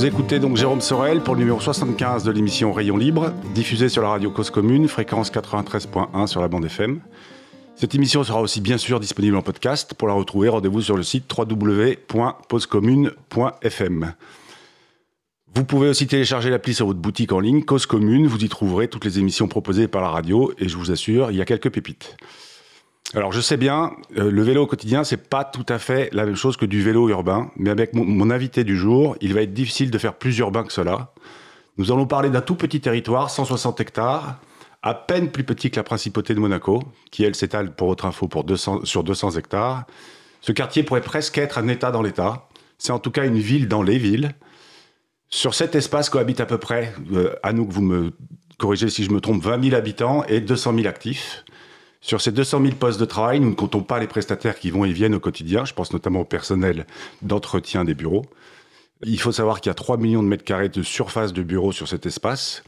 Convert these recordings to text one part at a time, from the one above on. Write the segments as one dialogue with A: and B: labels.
A: Vous écoutez donc Jérôme Sorel pour le numéro 75 de l'émission Rayon Libre, diffusée sur la radio Cause Commune, fréquence 93.1 sur la bande FM. Cette émission sera aussi bien sûr disponible en podcast. Pour la retrouver, rendez-vous sur le site www.pausecommune.fm. Vous pouvez aussi télécharger l'appli sur votre boutique en ligne, Cause Commune. Vous y trouverez toutes les émissions proposées par la radio et je vous assure, il y a quelques pépites. Alors je sais bien, euh, le vélo au quotidien, c'est pas tout à fait la même chose que du vélo urbain, mais avec mon, invité du jour, il va être difficile de faire plus urbain que cela. Nous allons parler d'un tout petit territoire, 160 hectares, à peine plus petit que la principauté de Monaco, qui elle s'étale pour votre info pour 200, sur 200 hectares. Ce quartier pourrait presque être un État dans l'État. C'est en tout cas une ville dans les villes. Sur cet espace cohabitent à peu près, euh, que vous me corrigez si je me trompe, 20 000 habitants et 200 000 actifs. Sur ces 200 000 postes de travail, nous ne comptons pas les prestataires qui vont et viennent au quotidien. Je pense notamment au personnel d'entretien des bureaux. Il faut savoir qu'il y a 3 millions de mètres carrés de surface de bureaux sur cet espace.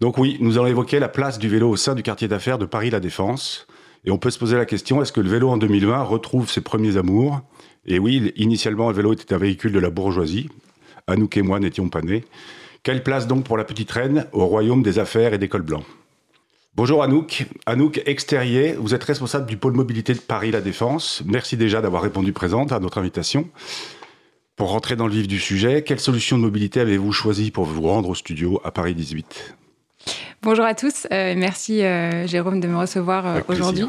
A: Donc oui, nous allons évoquer la place du vélo au sein du quartier d'affaires de Paris-La Défense. Et on peut se poser la question, est-ce que le vélo en 2020 retrouve ses premiers amours? Et oui, initialement, le vélo était un véhicule de la bourgeoisie. Anouk et moi n'étions pas nés. Quelle place donc pour la petite reine au royaume des affaires et des cols blancs? Bonjour Anouk. Anouk Extérier, vous êtes responsable du pôle mobilité de Paris La Défense. Merci déjà d'avoir répondu présente à notre invitation. Pour rentrer dans le vif du sujet, quelle solution de mobilité avez-vous choisi pour vous rendre au studio à Paris 18
B: Bonjour à tous, euh, merci euh, Jérôme de me recevoir euh, aujourd'hui.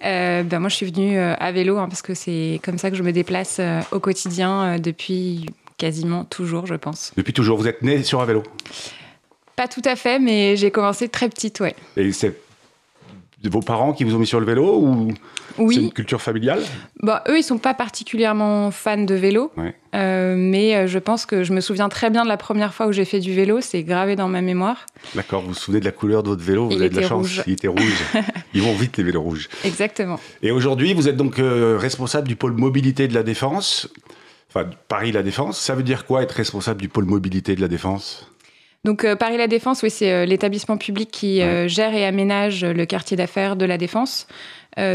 B: Ben moi je suis venue à vélo hein, parce que c'est comme ça que je me déplace au quotidien depuis quasiment toujours je pense.
A: Depuis toujours, vous êtes né sur un vélo?
B: Pas tout à fait mais j'ai commencé très petite ouais.
A: Et c'est vos parents qui vous ont mis sur le vélo ou c'est
B: Oui,
A: une culture familiale?
B: Bah, eux ils sont pas particulièrement fans de vélo
A: Ouais.
B: euh, mais euh, je pense que je me souviens très bien de la première fois où j'ai fait du vélo, c'est gravé dans ma mémoire.
A: D'accord, vous vous souvenez de la couleur de votre vélo Vous
B: Il
A: avez de la chance,
B: rouge.
A: il était rouge. Ils vont vite les vélos rouges.
B: Exactement.
A: Et aujourd'hui, vous êtes donc euh, responsable du pôle mobilité de la Défense. Enfin, Paris La Défense. Ça veut dire quoi être responsable du pôle mobilité de la Défense?
B: Donc euh, Paris La Défense, oui, c'est euh, l'établissement public qui euh, gère et aménage le quartier d'affaires de la Défense,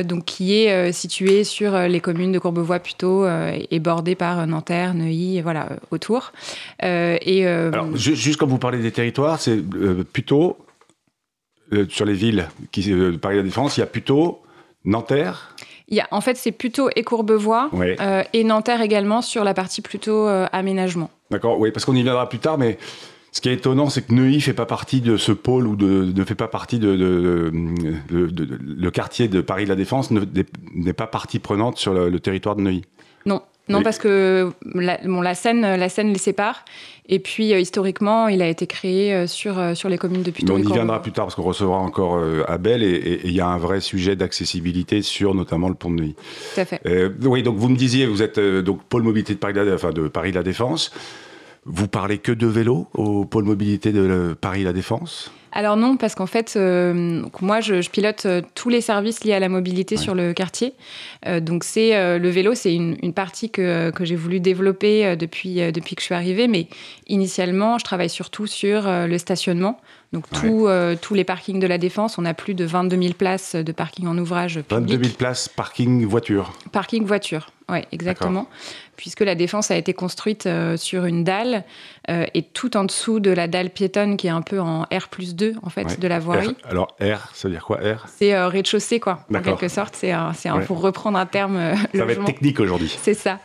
B: donc qui est situé sur les communes de Courbevoie plutôt et bordé par Nanterre, Neuilly, et voilà autour. Et
A: Alors, ju- juste quand vous parlez des territoires, c'est plutôt sur les villes qui Paris La Défense, il y a plutôt Nanterre?
B: il y a, en fait, c'est plutôt et Courbevoie
A: Ouais.
B: euh, et Nanterre également sur la partie plutôt euh, aménagement.
A: D'accord, oui, parce qu'on y viendra plus tard, mais ce qui est étonnant, c'est que Neuilly fait pas partie de ce pôle ou de, ne fait pas partie de, de- de- de- de- le quartier de Paris La Défense ne- n'est pas partie prenante sur le, le territoire de Neuilly.
B: Non, non parce que la, bon, la Seine, la Seine les sépare. Et puis euh, historiquement, il a été créé euh, sur euh, sur les communes de Puteaux
A: on y viendra plus tard parce qu'on recevra encore Abel et- il y a un vrai sujet d'accessibilité sur notamment le pont de Neuilly.
B: Tout à fait.
A: Oui, donc vous me disiez, vous êtes donc pôle mobilité de Paris, la, enfin, de Paris La Défense. Vous parlez que de vélo au pôle mobilité de Paris La Défense?
B: Alors non, parce qu'en fait, euh, moi, je, je pilote euh, tous les services liés à la mobilité
A: Ouais.
B: sur le quartier. Euh, donc c'est euh, le vélo, c'est une, une partie que, que j'ai voulu développer depuis, depuis que je suis arrivée. Mais initialement, je travaille surtout sur le stationnement. Donc
A: Ouais.
B: tout, euh, tous les parkings de la Défense, on a plus de 22 000 places de parking en ouvrage
A: 22
B: public.
A: 000 places parking voiture.
B: Parking voiture, oui, exactement. Puisque la défense a été construite euh, sur une dalle euh, et tout en dessous de la dalle piétonne qui est un peu en R plus 2 en fait
A: Ouais.
B: de la voirie.
A: R- alors R, ça veut dire quoi R?
B: C'est euh, rez-de-chaussée, quoi. En quelque sorte, c'est un, c'est un-
A: Ouais.
B: pour reprendre un terme
A: Ça va être technique aujourd'hui.
B: C'est ça.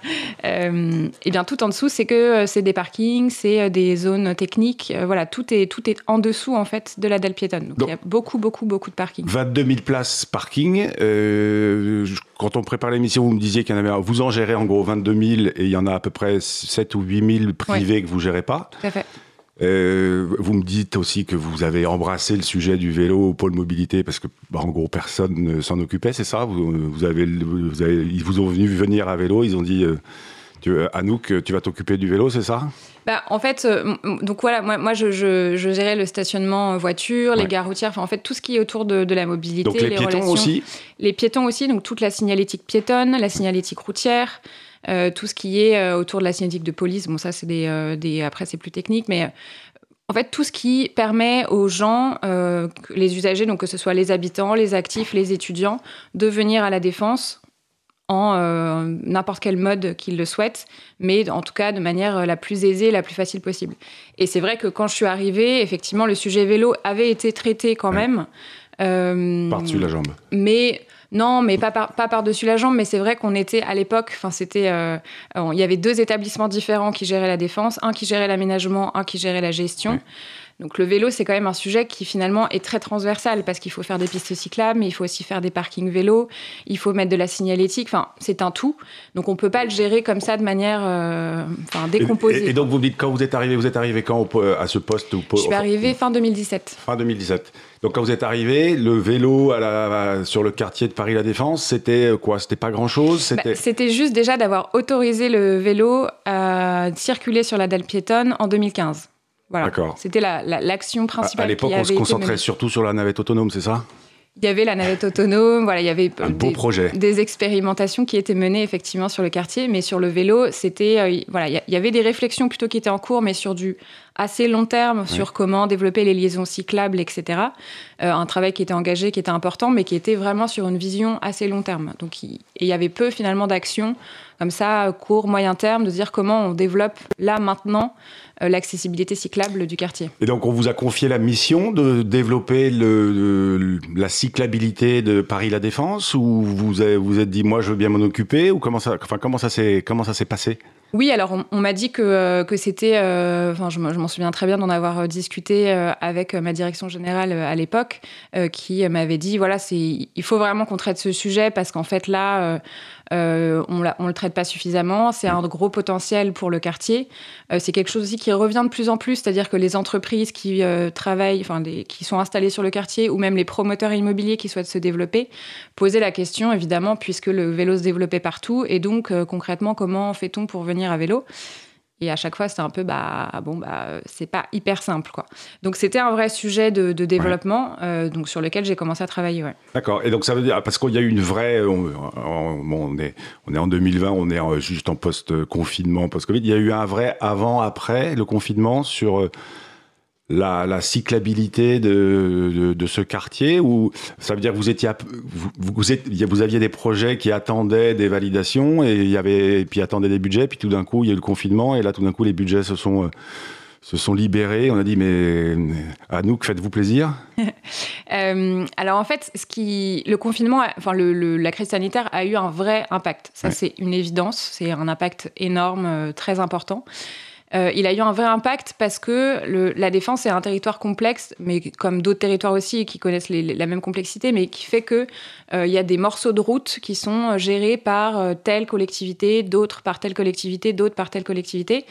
B: Et bien, tout en dessous, c'est que c'est des parkings, c'est des zones techniques. Voilà, tout est, tout est en dessous, en fait, de la dalle piétonne. Donc,
A: Donc-
B: il y a beaucoup, beaucoup, beaucoup de parkings.
A: 22 000 places parking. Je- quand on prépare l'émission, vous me disiez qu'il y en avait. Vous en gérez en gros 22 000 et il y en a à peu près 7 ou 8 000 privés que vous gérez pas.
B: Tout à fait.
A: Euh, vous me dites aussi que vous avez embrassé le sujet du vélo au pôle mobilité parce que, bah, en gros, personne ne s'en occupait, c'est ça? Vous, vous avez, vous avez- Ils vous ont venu venir à vélo, ils ont dit euh, tu, Anouk, tu vas t'occuper du vélo, c'est ça?
B: Bah, en fait, euh, donc voilà, moi, moi je, je, je gérais le stationnement euh, voiture, les gares routières, enfin en fait tout ce qui est autour de, de la mobilité,
A: Donc les, piétons
B: relations.
A: aussi
B: Les piétons aussi, donc toute la signalétique piétonne, la signalétique routière, euh, tout ce qui est euh, autour de la signalétique de police. Bon, ça, c'est des, euh, des. Après, c'est plus technique, mais. euh, en fait, tout ce qui permet aux gens, euh, les usagers, donc que ce soit les habitants, les actifs, les étudiants, de venir à la défense en euh, n'importe quel mode qu'ils le souhaitent, mais en tout cas de manière la plus aisée, la plus facile possible. Et c'est vrai que quand je suis arrivée, effectivement, le sujet vélo avait été traité quand même.
A: Euh, Par-dessus la jambe.
B: Mais non, mais pas, par, pas par-dessus la jambe, mais c'est vrai qu'on était à l'époque, enfin c'était, euh, il y avait deux établissements différents qui géraient la défense, un qui gérait l'aménagement, un qui gérait la gestion. Donc le vélo, c'est quand même un sujet qui finalement est très transversal parce qu'il faut faire des pistes cyclables, mais il faut aussi faire des parkings vélos, il faut mettre de la signalétique, enfin c'est un tout. Donc on peut pas le gérer comme ça de manière euh, enfin, décomposée.
A: Et, donc vous me dites quand vous êtes arrivé, vous êtes arrivé quand à ce poste
B: Je suis arrivé fin 2017.
A: Fin 2017. Donc quand vous êtes arrivé, le vélo à la, sur le quartier de Paris La Défense, c'était quoi? C'était pas grand-chose?
B: Bah, C'était juste déjà d'avoir autorisé le vélo à circuler sur la dalle piétonne en 2015. Voilà. C'était l'action principale.
A: À, l'époque, on se concentrait surtout sur la navette autonome, c'est ça?
B: Il y avait la navette autonome, voilà, il y avait
A: un beau
B: des,
A: projet.
B: des expérimentations qui étaient menées effectivement sur le quartier, mais sur le vélo, c'était euh, voilà, il y, avait des réflexions plutôt qui étaient en cours, mais sur du assez long terme, sur comment développer les liaisons cyclables, etc. Euh, un travail qui était engagé, qui était important, mais qui était vraiment sur une vision assez long terme. Donc, il, y avait peu finalement d'actions comme ça, court, moyen terme, de dire comment on développe là, maintenant, euh, l'accessibilité cyclable du quartier.
A: Et donc, on vous a confié la mission de développer le, la cyclabilité de Paris-La Défense ou vous avez, vous êtes dit, moi, je veux bien m'en occuper ou comment ça, enfin, comment ça s'est passé?
B: Oui, alors on, m'a dit que, euh, que c'était, euh, enfin je, m'en souviens très bien d'en avoir discuté avec ma direction générale à l'époque, qui m'avait dit voilà il faut vraiment qu'on traite ce sujet parce qu'en fait là euh, on ne le traite pas suffisamment. C'est un gros potentiel pour le quartier. Euh, c'est quelque chose aussi qui revient de plus en plus, c'est-à-dire que les entreprises qui euh, travaillent, enfin, qui sont installées sur le quartier, ou même les promoteurs immobiliers qui souhaitent se développer, posaient la question, évidemment, puisque le vélo se développait partout. Et donc, concrètement, comment fait-on pour venir à vélo? Et à chaque fois, c'était un peu, bah, bon, bah, c'est pas hyper simple, quoi. Donc, c'était un vrai sujet de, développement, euh, donc sur lequel j'ai commencé à travailler, ouais.
A: D'accord. Et donc, ça veut dire, parce qu'il y a eu une vraie, on, on, est, on est en 2020, on est juste en post-confinement, post-Covid. Il y a eu un vrai avant-après le confinement sur la, cyclabilité de, de, ce quartier ou ça veut dire que vous étiez vous, vous, êtes, vous, aviez des projets qui attendaient des validations et il y avait puis attendaient des budgets puis tout d'un coup il y a eu le confinement et là tout d'un coup les budgets se sont euh, se sont libérés. On a dit mais à nous, faites-vous plaisir?
B: Euh, Alors en fait, ce qui, le confinement, enfin le, la crise sanitaire a eu un vrai impact. Ça c'est une évidence. C'est un impact énorme, euh, très important. Euh, il a eu un vrai impact parce que le, la défense est un territoire complexe, mais comme d'autres territoires aussi qui connaissent la même complexité, mais qui fait que euh, il y a des morceaux de route qui sont gérés par euh, telle collectivité, d'autres par telle collectivité, d'autres par telle collectivité.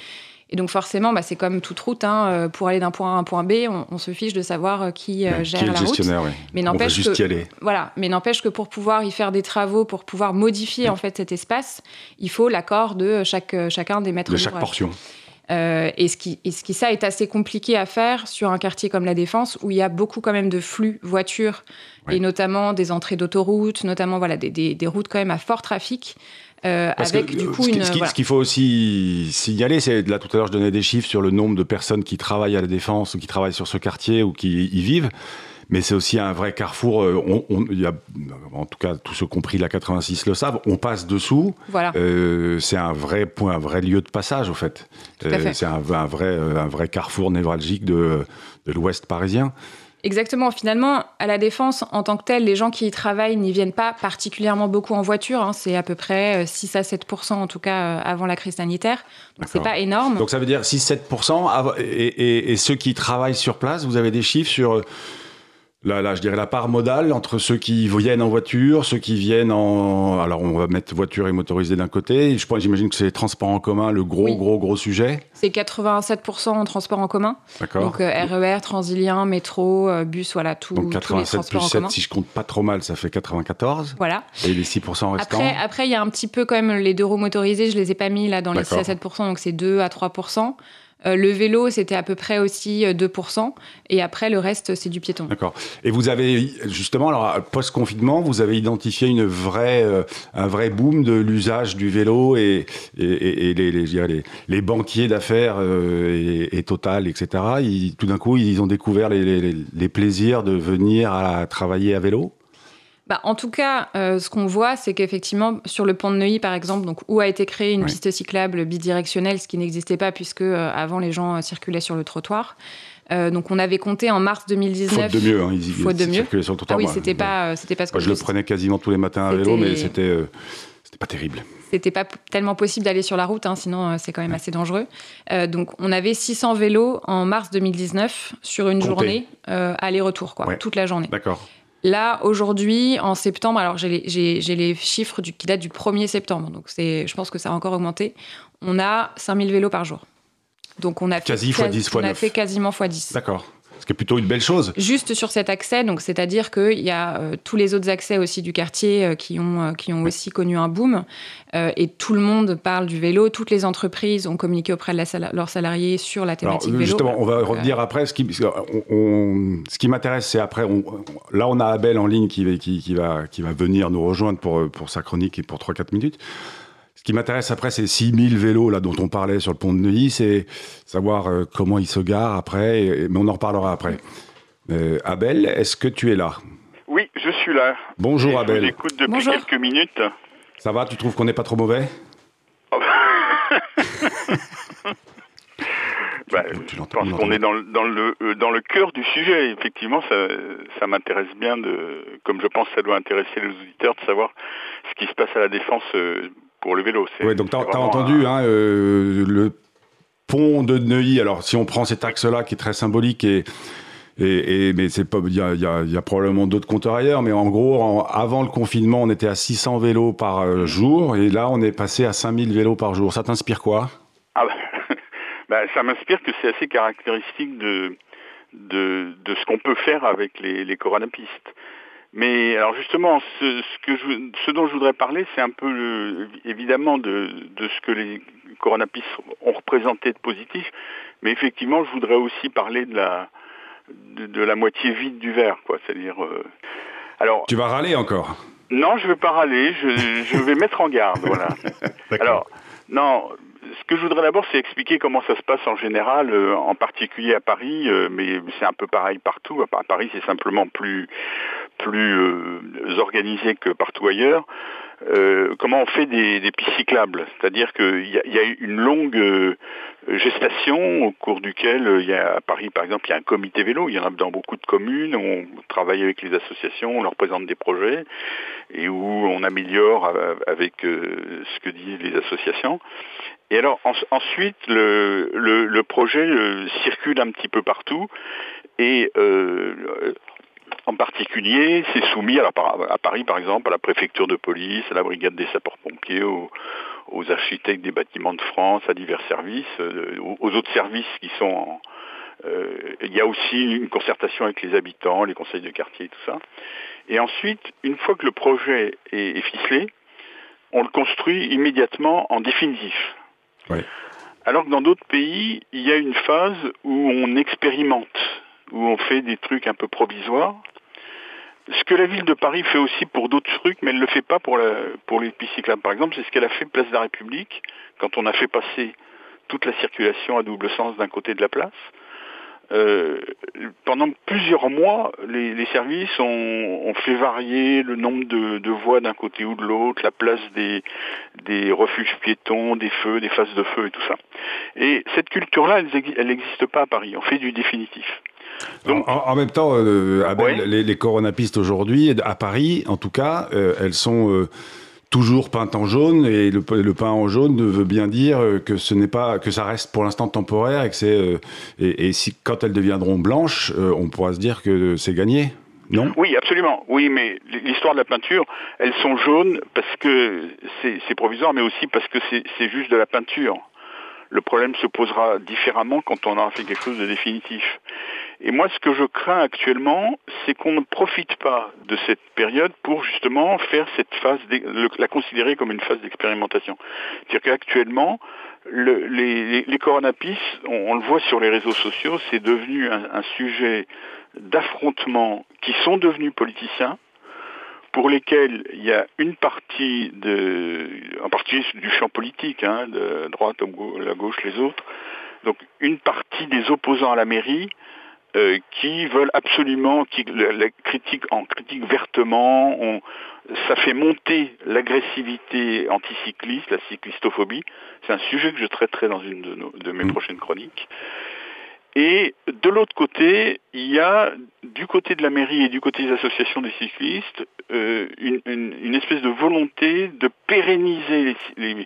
B: Et donc forcément, bah, c'est comme toute route. Hein, pour aller d'un point A à un point B, on, se fiche de savoir qui gère
A: la
B: route.
A: Mais n'empêche que, y aller.
B: voilà. Mais n'empêche que pour pouvoir y faire des travaux, pour pouvoir modifier en fait cet espace, il faut l'accord de chaque, chacun des maîtres
A: de chaque portion.
B: Euh, et, ce qui, ce qui, ça, est assez compliqué à faire sur un quartier comme la Défense, où il y a beaucoup quand même de flux voitures, et notamment des entrées d'autoroutes, notamment voilà, des, des, routes quand même à fort trafic. Euh, avec du coup
A: ce
B: une.
A: Ce qu'il faut aussi signaler, c'est là tout à l'heure je donnais des chiffres sur le nombre de personnes qui travaillent à la défense ou qui travaillent sur ce quartier ou qui y vivent mais c'est aussi un vrai carrefour. Euh, on, y a, en tout cas, tous ceux compris la 86 le savent. On passe dessous.
B: Voilà.
A: Euh, c'est un vrai point, un vrai lieu de passage, au fait.
B: Euh,
A: c'est un, un, vrai, un vrai carrefour névralgique de, de l'Ouest parisien.
B: Exactement. Finalement, à la Défense, en tant que tel, les gens qui y travaillent n'y viennent pas particulièrement beaucoup en voiture. Hein. C'est à peu près 6 à 7% en tout cas avant la crise sanitaire. Donc c'est pas énorme.
A: Donc ça veut dire 6-7 et, et, et, ceux qui travaillent sur place, vous avez des chiffres sur Là, là, je dirais la part modale entre ceux qui viennent en voiture, ceux qui viennent en. Alors, on va mettre voiture et motorisé d'un côté. Je pense, j'imagine que c'est les transports en commun, le gros, gros, gros sujet.
B: C'est 87% en transport en commun.
A: D'accord.
B: Donc, euh, RER, Transilien, métro, euh, bus, voilà, tout.
A: Donc, 87 plus 7, si je compte pas trop mal, ça fait 94.
B: Voilà.
A: Et les 6% restants.
B: Après, après, il y a un petit peu quand même les deux roues motorisées, je les ai pas mis là dans les 6 à 7%, donc c'est 2 à 3%. Euh, le vélo, c'était à peu près aussi 2%. Euh, et après, le reste, c'est du piéton.
A: D'accord. Et vous avez, justement, alors, post-confinement, vous avez identifié une vraie, euh, un vrai boom de l'usage du vélo et, et, les, les, les, banquiers d'affaires et, Total, etc. tout d'un coup, ils ont découvert les, plaisirs de venir à travailler à vélo?
B: Bah, en tout cas, euh, ce qu'on voit, c'est qu'effectivement, sur le pont de Neuilly, par exemple, donc, où a été créée une piste cyclable bidirectionnelle, ce qui n'existait pas puisque euh, avant les gens euh, circulaient sur le trottoir. donc on avait compté en mars 2019.
A: Faute de mieux, hein, ils,
B: faute de mieux.
A: sur le trottoir.
B: Ah oui, c'était pas, c'était pas ce que
A: je le prenais quasiment tous les matins à vélo, mais c'était, c'était pas terrible.
B: C'était pas tellement possible d'aller sur la route, hein, sinon c'est quand même assez dangereux. donc on avait 600 vélos en mars 2019 sur une journée aller-retour, quoi, toute la journée.
A: D'accord.
B: Là, aujourd'hui, en septembre, alors j'ai les, chiffres qui datent du 1er septembre, donc je pense que ça a encore augmenté. On a 5000 vélos par jour. Donc on a fait,
A: Quasi fois 10 fois
B: on a fait quasiment fois 10.
A: D'accord ce qui est plutôt une belle chose.
B: Juste sur cet accès, donc c'est-à-dire qu'il y a euh, tous les autres accès aussi du quartier euh, qui ont, euh, qui ont aussi connu un boom, et tout le monde parle du vélo. Toutes les entreprises ont communiqué auprès de leurs salariés sur la thématique vélo.
A: Justement, on va revenir après. Ce qui, ce qui m'intéresse, c'est après. là, on a Abel en ligne qui, qui, qui, va, qui va venir nous rejoindre pour, pour sa chronique et pour 3-4 minutes. Qui m'intéresse après, c'est 6000 vélos là dont on parlait sur le pont de Neuilly, c'est savoir euh, comment ils se garent après, mais on en reparlera après. Euh, Abel, est-ce que tu es là?
C: Oui, je suis là.
A: Bonjour Abel.
C: Je vous écoute depuis quelques minutes.
A: Ça va, tu trouves qu'on n'est pas trop mauvais?
C: Bah, je pense qu'on est dans, dans, le, euh, dans le cœur du sujet. Effectivement, ça, ça m'intéresse bien, de, comme je pense que ça doit intéresser les auditeurs, de savoir ce qui se passe à la défense pour le vélo.
A: Oui, donc tu as, entendu hein, euh, le pont de Neuilly. Alors, si on prend cet axe-là qui est très symbolique et. Et, mais c'est pas, il y a, probablement d'autres compteurs ailleurs, mais en gros, avant le confinement, on était à 600 vélos par euh, jour, et là, on est passé à 5000 vélos par jour. Ça t'inspire quoi?
C: Ah bah, bah, ça m'inspire que c'est assez caractéristique de, de, de ce qu'on peut faire avec les, les coronapistes. Mais alors justement, ce, que je, ce dont je voudrais parler, c'est un peu évidemment de, de, ce que les coronapistes ont représenté de positif, mais effectivement, je voudrais aussi parler de la de, la moitié vide du verre, quoi. C'est-à-dire, euh,
A: alors. Tu vas râler encore
C: Non, je ne vais pas râler. Je, je vais mettre en garde, voilà. alors, non, ce que je voudrais d'abord, c'est expliquer comment ça se passe en général, euh, en particulier à Paris, euh, mais c'est un peu pareil partout. À Paris, c'est simplement plus plus euh, organisé que partout ailleurs. comment on fait des, pistes cyclables? C'est-à-dire qu'il y, a une longue gestation au cours duquel y a à Paris, par exemple, il y a un comité vélo. Il y en a dans beaucoup de communes. On travaille avec les associations, on leur présente des projets et où on améliore avec ce que disent les associations. Et alors ensuite, le, le, projet euh, circule un petit peu partout et euh, en particulier, c'est soumis à, à, Paris, par exemple, à la préfecture de police, à la brigade des sapeurs-pompiers, aux, architectes des bâtiments de France, à divers services, euh, aux, autres services qui sont en, il y a aussi une concertation avec les habitants, les conseils de quartier et tout ça. Et ensuite, une fois que le projet est ficelé, on le construit immédiatement en définitif. Alors que dans d'autres pays, il y a une phase où on expérimente, où on fait des trucs un peu provisoires. Ce que la ville de Paris fait aussi pour d'autres trucs, mais elle ne le fait pas pour, les pistes cyclables. Par exemple, c'est ce qu'elle a fait place de la République, quand on a fait passer toute la circulation à double sens d'un côté de la place. Euh, pendant plusieurs mois, les, services ont, fait varier le nombre de, voies d'un côté ou de l'autre, la place des, refuges piétons, des feux, des phases de feu et tout ça. Et cette culture-là, elle n'existe pas à Paris. On fait du définitif.
A: Donc, en, même temps, euh, les, les coronapistes aujourd'hui, à Paris, en tout cas, euh, elles sont toujours peinte en jaune et le, le, peint en jaune veut bien dire que ce n'est pas que ça reste pour l'instant temporaire et que c'est euh, et, si quand elles deviendront blanches, euh, on pourra se dire que c'est gagné. Non?
C: Oui, absolument. Oui, mais l'histoire de la peinture, elles sont jaunes parce que c'est provisoire, mais aussi parce que c'est juste de la peinture. Le problème se posera différemment quand on aura fait quelque chose de définitif. Et moi, ce que je crains actuellement, c'est qu'on ne profite pas de cette période pour justement faire cette phase, la considérer comme une phase d'expérimentation. C'est-à-dire qu'actuellement, le, les, les coronapistes, on, le voit sur les réseaux sociaux, c'est devenu un, sujet d'affrontement qui sont devenus politiciens, pour lesquels il y a une partie de, en partie du champ politique, hein, de droite, la gauche, les autres, donc une partie des opposants à la mairie euh, qui veulent absolument, qui la, critique en critique vertement, on, ça fait monter l'agressivité anticycliste, la cyclistophobie. C'est un sujet que je traiterai dans une de, de mes mmh. prochaines chroniques. Et de l'autre côté, il y a du côté de la mairie et du côté des associations des cyclistes euh, une, espèce de volonté de pérenniser les,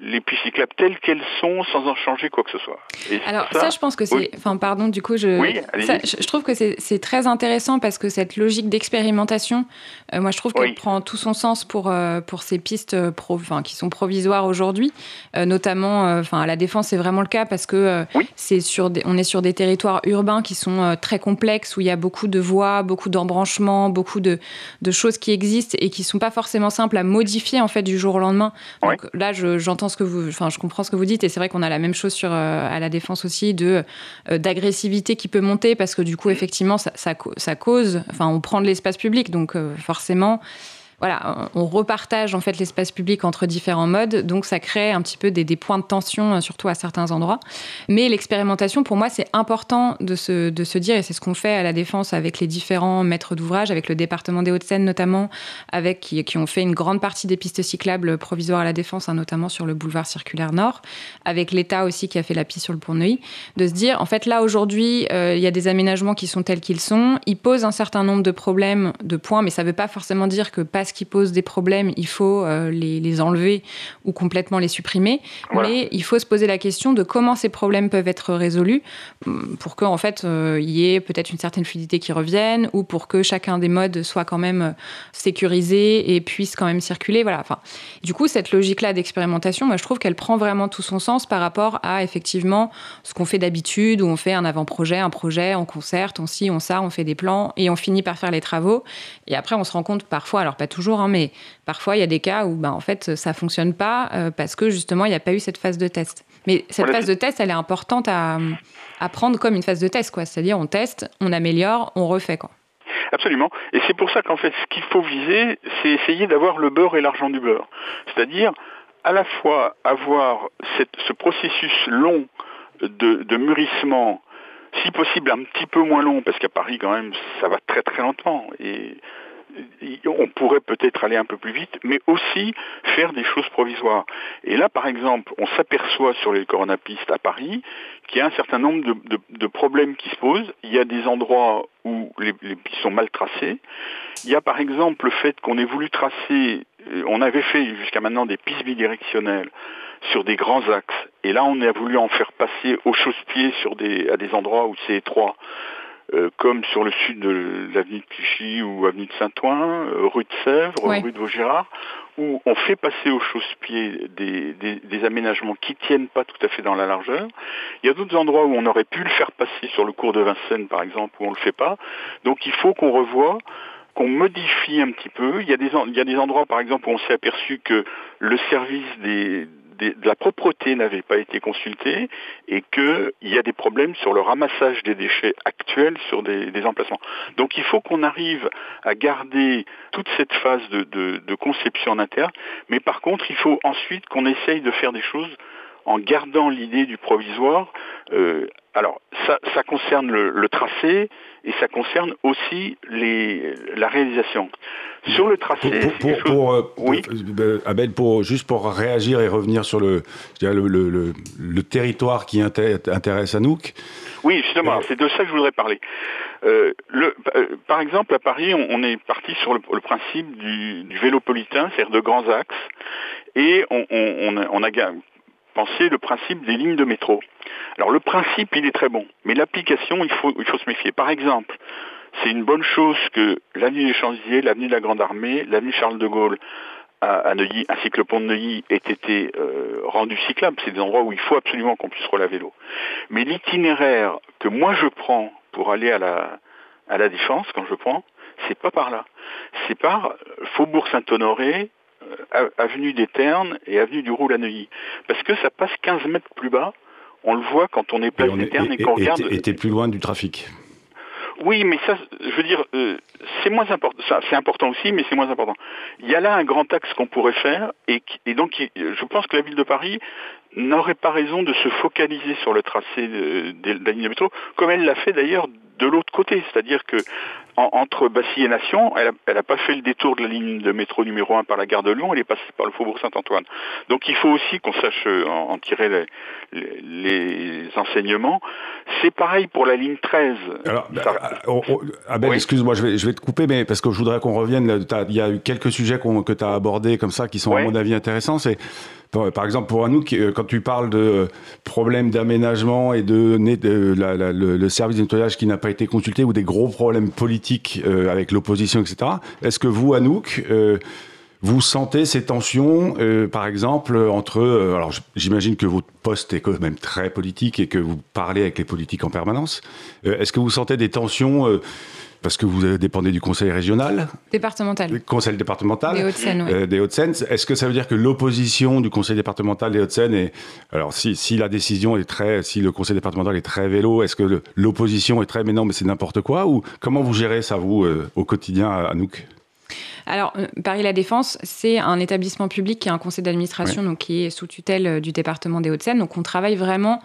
C: les pistes cyclables telles qu'elles sont sans en changer quoi que ce soit.
B: Alors ça, je pense que c'est... Enfin pardon, du coup, je, je, trouve que c'est très intéressant parce que cette logique d'expérimentation, euh, moi je trouve qu'elle prend tout son sens pour, euh, pour ces pistes pro, qui sont provisoires aujourd'hui. notamment, enfin à la Défense, c'est vraiment le cas parce que c'est sur des, on est sur des territoires urbains qui sont très complexes, où il y a beaucoup de voies, beaucoup d'embranchements, beaucoup de, de, choses qui existent et qui sont pas forcément simples à modifier en fait du jour au lendemain. Donc là, j'entends ce que vous, enfin, je comprends ce que vous dites, et c'est vrai qu'on a la même chose sur euh, à la défense aussi de euh, d'agressivité qui peut monter parce que du coup, effectivement, ça, ça, cause, enfin, on prend de l'espace public, donc euh, forcément voilà, on repartage en fait l'espace public entre différents modes, donc ça crée un petit peu des, points de tension, euh, surtout à certains endroits. Mais l'expérimentation, pour moi, c'est important de se, de se dire, et c'est ce qu'on fait à la Défense avec les différents maîtres d'ouvrage, avec le département des Hauts-de-Seine notamment, avec qui, ont fait une grande partie des pistes cyclables provisoires à la Défense, hein, notamment sur le boulevard circulaire Nord, avec l'État aussi qui a fait la piste sur le pont Neuilly, de se dire, en fait, là aujourd'hui, euh, il y a des aménagements qui sont tels qu'ils sont, ils posent un certain nombre de problèmes, de points, mais ça ne veut pas forcément dire que qui posent des problèmes, il faut euh, les, enlever ou complètement les supprimer. Mais il faut se poser la question de comment ces problèmes peuvent être résolus hum, pour qu'en en fait, euh, il y ait peut-être une certaine fluidité qui revienne ou pour que chacun des modes soit quand même euh, sécurisé et puisse quand même circuler. Voilà. Enfin, du coup, cette logique-là d'expérimentation, moi, je trouve qu'elle prend vraiment tout son sens par rapport à effectivement ce qu'on fait d'habitude, où on fait un avant-projet, un projet, on concerte, on ci, on ça, on fait des plans et on finit par faire les travaux. Et après, on se rend compte parfois, alors pas toujours, Hein, mais parfois il y a des cas où ben, en fait ça fonctionne pas euh, parce que justement il n'y a pas eu cette phase de test. Mais cette phase de test, elle est importante à, prendre comme une phase de test, quoi. C'est-à-dire on teste, on améliore, on refait, quoi.
C: Absolument. Et c'est pour ça qu'en fait, ce qu'il faut viser, c'est essayer d'avoir le beurre et l'argent du beurre. C'est-à-dire à la fois avoir ce processus long de, de, mûrissement, si possible un petit peu moins long, parce qu'à Paris quand même ça va très très lentement. Et on pourrait peut-être aller un peu plus vite, mais aussi faire des choses provisoires. Et là, par exemple, on s'aperçoit sur les coronapistes à Paris qu'il y a un certain nombre de, problèmes qui se posent. Il y a des endroits où les, pistes sont mal tracées. Il y a par exemple le fait qu'on ait voulu tracer, euh, on avait fait jusqu'à maintenant des pistes bidirectionnelles sur des grands axes. Et là, on a voulu en faire passer au chausse-pied sur des, à des endroits où c'est étroit. Euh, comme sur le sud de l'avenue de Clichy ou avenue de Saint-Ouen, euh, rue de Sèvres, rue de Vaugirard, où on fait passer au chausse-pied des, des, aménagements qui tiennent pas tout à fait dans la largeur. Il y a d'autres endroits où on aurait pu le faire passer sur le cours de Vincennes, par exemple, où on le fait pas. Donc il faut qu'on revoie qu'on modifie un petit peu. Il y, a des, il y a des endroits, par exemple, où on s'est aperçu que le service des, de la propreté n'avait pas été consultée et qu'il y a des problèmes sur le ramassage des déchets actuels sur des, emplacements. Donc il faut qu'on arrive à garder toute cette phase de, conception en interne, mais par contre il faut ensuite qu'on essaye de faire des choses en gardant l'idée du provisoire. Euh, alors, ça, concerne le, tracé et ça concerne aussi les, la réalisation. Sur le tracé,
A: pour, euh, oui. Euh, Abel, pour juste pour réagir et revenir sur le, le, le, territoire qui intéresse Anouk.
C: Oui, justement, c'est de ça que je voudrais parler. le, par exemple, à Paris, on, est parti sur le, principe du, du vélopolitain, c'est-à-dire de grands axes, et on, on, on a penser le principe des lignes de métro. Alors le principe, il est très bon, mais l'application, il faut, il faut se méfier. Par exemple, c'est une bonne chose que l'avenue des Champs-Élysées, l'avenue de la Grande Armée, l'avenue Charles de Gaulle à, Neuilly, ainsi que le pont de Neuilly aient été euh, rendus cyclables. C'est des endroits où il faut absolument qu'on puisse rouler à vélo. Mais l'itinéraire que moi je prends pour aller à la, à la Défense, quand je prends, c'est pas par là. C'est par Faubourg Saint-Honoré, avenue des Ternes et avenue du Roule à Neuilly. Parce que ça passe 15 mètres plus bas. On le voit quand on est place des Ternes et, qu'on regarde.
A: Et t'es plus loin du trafic.
C: Oui, mais ça, je veux dire, euh, c'est moins important. C'est important aussi, mais c'est moins important. Il y a là un grand axe qu'on pourrait faire, et, et donc je pense que la ville de Paris n'aurait pas raison de se focaliser sur le tracé de, de la ligne de métro, comme elle l'a fait d'ailleurs de l'autre côté, c'est-à-dire que entre Bassy et Nation, elle n'a pas fait le détour de la ligne de métro numéro 1 par la gare de Lyon, elle est passée par le faubourg Saint-Antoine. Donc il faut aussi qu'on sache euh, en, tirer les, enseignements. C'est pareil pour la ligne 13.
A: Alors, Abel, excuse-moi, je vais, je vais te couper, mais parce que je voudrais qu'on revienne, il y a eu quelques sujets que tu as abordés comme ça qui sont à mon avis intéressants. C'est par exemple, pour Anouk, euh, quand tu parles de problèmes d'aménagement et de, le, service de nettoyage qui n'a pas été consulté ou des gros problèmes politiques euh, avec l'opposition, etc., est-ce que vous, Anouk, euh, vous sentez ces tensions, par exemple, entre... alors j'imagine que votre poste est quand même très politique et que vous parlez avec les politiques en permanence. est-ce que vous sentez des tensions parce que vous dépendez du conseil régional
B: Départemental.
A: Le conseil départemental.
B: Des Hauts-de-Seine, oui.
A: Euh, des Hauts-de-Seine. Est-ce que ça veut dire que l'opposition du conseil départemental des Hauts-de-Seine est. Alors, si, si, la décision est très. Si le conseil départemental est très vélo, est-ce que l'opposition est très. Mais non, mais c'est n'importe quoi Ou comment vous gérez ça, vous, euh, au quotidien, à Anouk
B: alors, euh, Paris La Défense, c'est un établissement public qui a un conseil d'administration donc qui est sous tutelle du département des Hauts-de-Seine. Donc, on travaille vraiment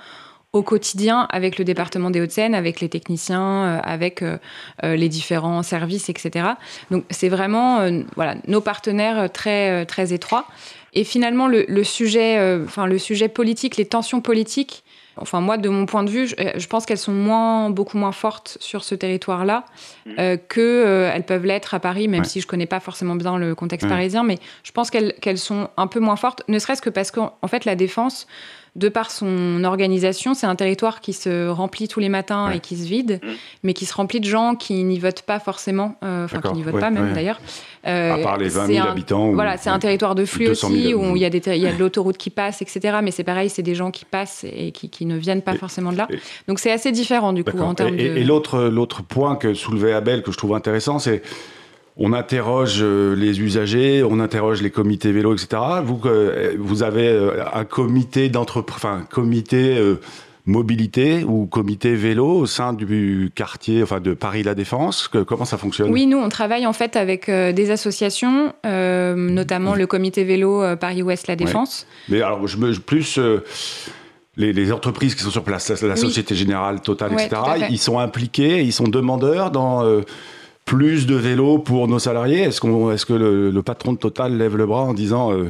B: au quotidien avec le département des Hauts-de-Seine, avec les techniciens, euh, avec euh, euh, les différents services, etc. Donc c'est vraiment voilà, nos partenaires très, très étroits. Et finalement, le, sujet, enfin, le sujet politique, les tensions politiques, Enfin, moi, de mon point de vue, je, pense qu'elles sont moins, beaucoup moins fortes sur ce territoire-là mmh. qu'elles que peuvent l'être à Paris, même si je connais pas forcément bien le contexte parisien. Mais je pense qu'elles sont un peu moins fortes, ne serait-ce que parce qu'en fait, la défense, de par son organisation, c'est un territoire qui se remplit tous les matins et qui se vide, mm. mais qui se remplit de gens qui n'y votent pas forcément, euh, enfin qui n'y votent pas même d'ailleurs.
A: Euh, à part les 20 000 habitants.
B: Voilà, c'est un territoire de flux aussi, où il y a, des, y a de l'autoroute qui passe, etc. Mais c'est pareil, c'est des gens qui passent et qui, ne viennent pas forcément de là. Donc c'est assez différent du coup en termes
A: et,
B: de...
A: Et l'autre point que soulevait Abel, que je trouve intéressant, c'est on interroge euh, les usagers, on interroge les comités vélo, etc. Vous, euh, vous avez euh, un comité d'entreprise, enfin, comité mobilité ou comité vélo au sein du quartier, enfin de Paris La Défense Comment ça fonctionne?
B: Oui, nous on travaille en fait avec des associations, notamment le comité vélo Paris-Ouest La Défense.
A: Mais alors je me plus les, entreprises qui sont sur place, la, Société Générale, Total, etc. Ils sont impliqués, ils sont demandeurs dans plus de vélos pour nos salariés? Est-ce qu'on, est que le, patron de Total lève le bras en disant euh,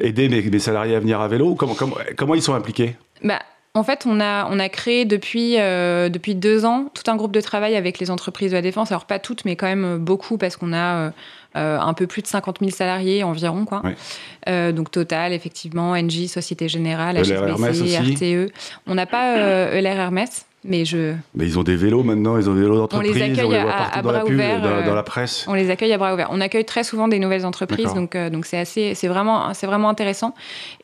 A: aider mes, salariés à venir à vélo? Comment, comment, ils sont impliqués?
B: Bah, en fait, on a, on a créé depuis, euh, depuis deux ans tout un groupe de travail avec les entreprises de la défense. Alors, pas toutes, mais quand même beaucoup, parce qu'on a euh, un peu plus de 50 000 salariés environ. Quoi. donc, Total, effectivement, Engie, Société Générale, HSBC, RTE. On n'a pas ELR Hermès. Mais je.
A: Mais ils ont des vélos maintenant, ils ont des vélos d'entreprise. On les accueille à,
B: bras
A: dans
B: ouverts.
A: dans, la presse.
B: On les accueille à bras ouverts. On accueille très souvent des nouvelles entreprises, donc euh, donc c'est assez, c'est vraiment, c'est vraiment intéressant.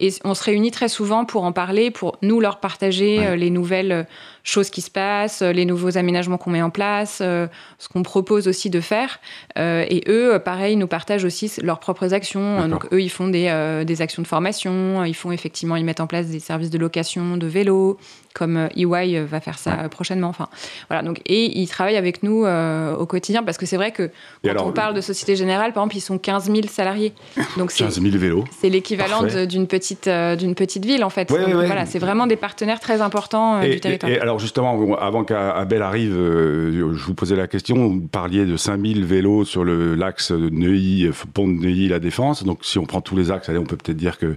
B: Et on se réunit très souvent pour en parler, pour nous leur partager euh, les nouvelles choses qui se passent, les nouveaux aménagements qu'on met en place, ce qu'on propose aussi de faire. et eux, pareil, nous partagent aussi leurs propres actions. Donc eux, ils font des, des actions de formation, ils font effectivement, ils mettent en place des services de location de vélos comme EY euh, euh, va faire ça euh, prochainement. Enfin, voilà. Donc, et ils travaillent avec nous au quotidien parce que c'est vrai que quand on parle de Société Générale, par exemple, ils sont 15 000 salariés.
A: Donc 15 000 vélos.
B: C'est l'équivalent d'une petite, d'une petite ville en fait. Voilà, c'est vraiment des partenaires très importants du territoire.
A: Et, alors justement, avant qu'Abel arrive, je vous posais la question. Vous parliez de 5 000 vélos sur l'axe Neuilly, pont de Neuilly, la Défense. Donc si on prend tous les axes, allez, on peut peut-être dire que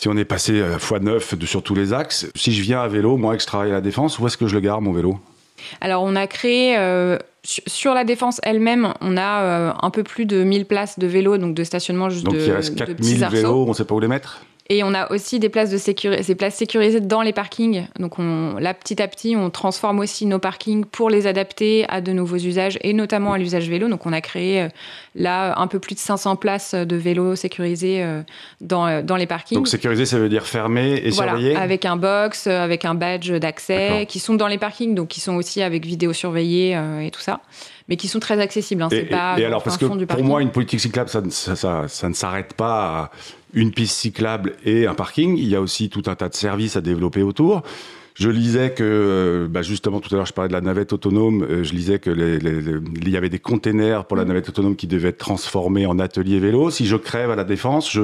A: si on est passé à x9 sur tous les axes, si je viens à vélo, moi, que je travaille à la Défense, où est-ce que je le gare, mon vélo?
B: Alors, on a créé euh, sur la défense elle-même, on a euh, un peu plus de 1000 places de vélo, donc de stationnement juste
A: donc
B: de.
A: Donc, il reste 4000 vélos, on ne sait pas où les mettre?
B: Et on a aussi des places, de ces places sécurisées dans les parkings. Donc on, là, petit à petit, on transforme aussi nos parkings pour les adapter à de nouveaux usages et notamment à l'usage vélo. Donc on a créé euh, là un peu plus de 500 places de vélos sécurisés euh, dans, euh, dans les parkings.
A: Donc sécurisé, ça veut dire fermé et
B: voilà,
A: surveillé
B: Avec un box, avec un badge d'accès, qui sont dans les parkings, donc qui sont aussi avec vidéo surveillée et tout ça mais qui sont très accessibles. Hein,
A: et, pas et alors, parce que pour moi, une politique cyclable, ça, ça, ça ne s'arrête pas à une piste cyclable et un parking. Il y a aussi tout un tas de services à développer autour. Je lisais que, euh, bah justement, tout à l'heure, je parlais de la navette autonome. Euh, je lisais que les, les, il y avait des containers pour la navette autonome qui devaient être transformés en atelier vélo. Si je crève à la défense,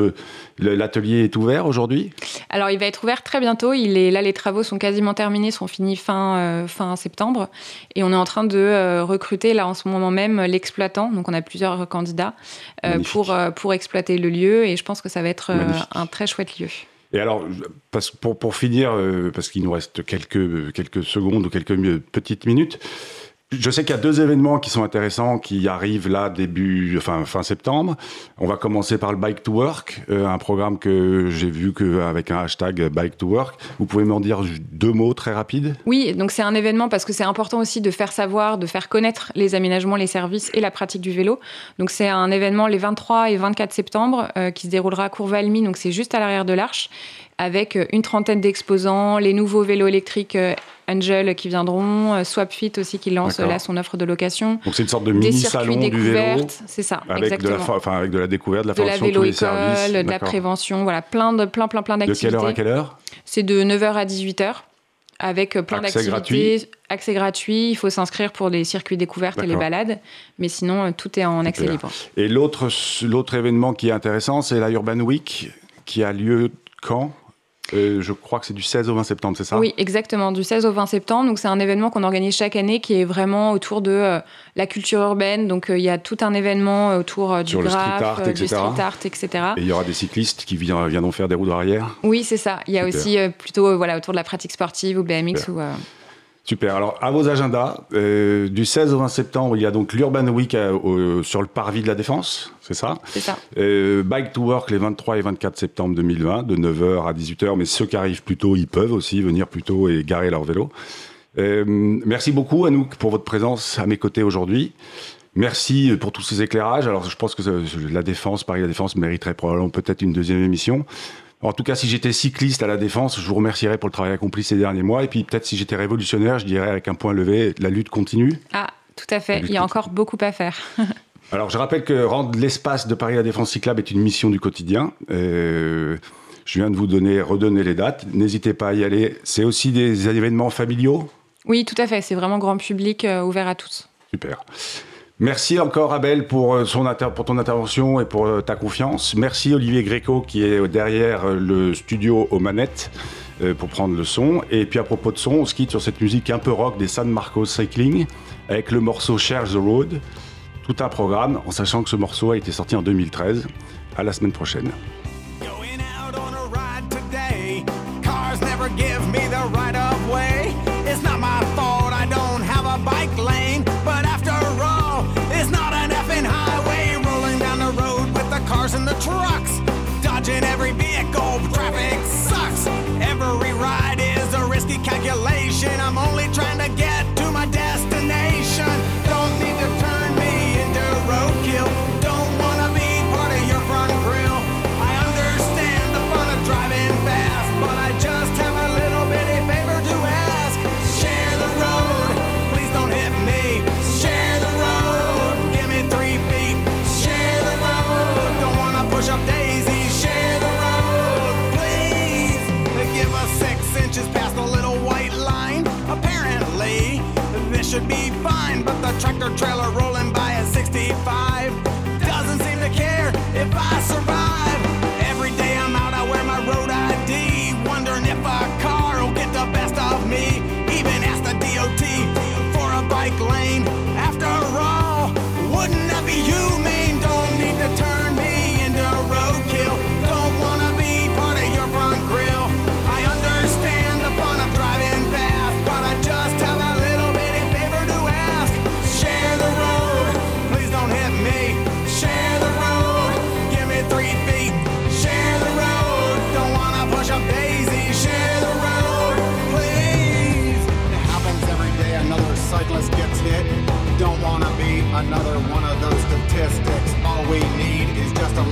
A: l'atelier est ouvert aujourd'hui?
B: Alors, il va être ouvert très bientôt. Il est là, les travaux sont quasiment terminés, sont finis fin euh, fin septembre, et on est en train de recruter là en ce moment même l'exploitant. Donc, on a plusieurs candidats pour pour exploiter le lieu, et je pense que ça va être un très chouette lieu.
A: Et alors, pour, pour finir, euh, parce qu'il nous reste quelques, quelques secondes ou quelques petites minutes, je sais qu'il y a deux événements qui sont intéressants qui arrivent là début, fin septembre. On va commencer par le Bike to Work, euh, un programme que j'ai vu que avec un hashtag Bike to Work. Vous pouvez m'en dire deux mots très rapides?
B: Oui, donc c'est un événement parce que c'est important aussi de faire savoir, de faire connaître les aménagements, les services et la pratique du vélo. Donc c'est un événement les 23 et 24 septembre euh, qui se déroulera à Courvalmy, donc c'est juste à l'arrière de l'Arche avec une trentaine d'exposants, les nouveaux vélos électriques euh, Angel qui viendront, euh, Swapfit aussi qui lance là son offre de location.
A: Donc c'est une sorte de mini salon du vélo.
B: C'est ça,
A: avec
B: exactement.
A: De la, enfin, avec de la découverte, de la
B: de
A: formation,
B: la vélo
A: tous les services.
B: de la prévention, voilà, plein de plein plein plein d'activités.
A: De quelle heure à quelle heure?
B: C'est de 9h à 18h avec euh, plein d'activités.
A: Gratuit.
B: Accès gratuit. Il faut s'inscrire pour les circuits découvertes et les balades, mais sinon tout est en accès libre.
A: Et l'autre l'autre événement qui est intéressant, c'est la Urban Week qui a lieu quand? Euh, je crois que c'est du 16 au 20 septembre, c'est ça?
B: Oui, exactement, du 16 au 20 septembre. Donc c'est un événement qu'on organise chaque année qui est vraiment autour de euh, la culture urbaine. Donc euh, il y a tout un événement autour du graphe, street art, du street art, etc.
A: Et il y aura des cyclistes qui viendront faire des roues d'arrière
B: Oui, c'est ça. Il y a aussi plutôt voilà, autour de la pratique sportive ou BMX ou
A: Super. Alors, à vos agendas, euh, du 16 au 20 septembre, il y a donc l'Urban Week euh, sur le parvis de la Défense, c'est ça?
B: C'est ça.
A: Euh, Bike to Work les 23 et 24 septembre 2020, de 9h à 18h, mais ceux qui arrivent plus tôt, ils peuvent aussi venir plus tôt et garer leur vélo. merci beaucoup, Anouk, pour votre présence à mes côtés aujourd'hui. Merci pour tous ces éclairages. Alors, je pense que la Défense, Paris La Défense, mériterait probablement peut-être une deuxième émission. En tout cas, si j'étais cycliste à la défense, je vous remercierais pour le travail accompli ces derniers mois. Et puis peut-être si j'étais révolutionnaire, je dirais avec un point levé, la lutte continue.
B: Ah, tout à fait. Il y a encore beaucoup à faire.
A: Alors, je rappelle que rendre l'espace de Paris la Défense cyclable est une mission du quotidien. Euh, je viens de vous donner, redonner les dates. N'hésitez pas à y aller. C'est aussi des événements familiaux?
B: Oui, tout à fait. C'est vraiment grand public, euh, ouvert à tous.
A: Super. Merci encore Abel pour, euh, pour ton intervention et pour euh, ta confiance. Merci Olivier Gréco qui est derrière euh, le studio aux manettes pour prendre le son. Et puis à propos de son, on se quitte sur cette musique un peu rock des San Marcos Cycling avec le morceau Share the Road. Tout un programme en sachant que ce morceau a été sorti en 2013. À la semaine prochaine.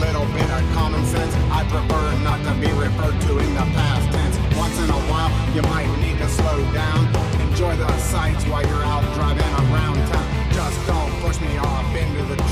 A: little
D: bit of common sense. I prefer not to be referred to in the past tense. Once in a while, you might need to slow down. Enjoy the sights while you're out driving around town. Just don't push me off into the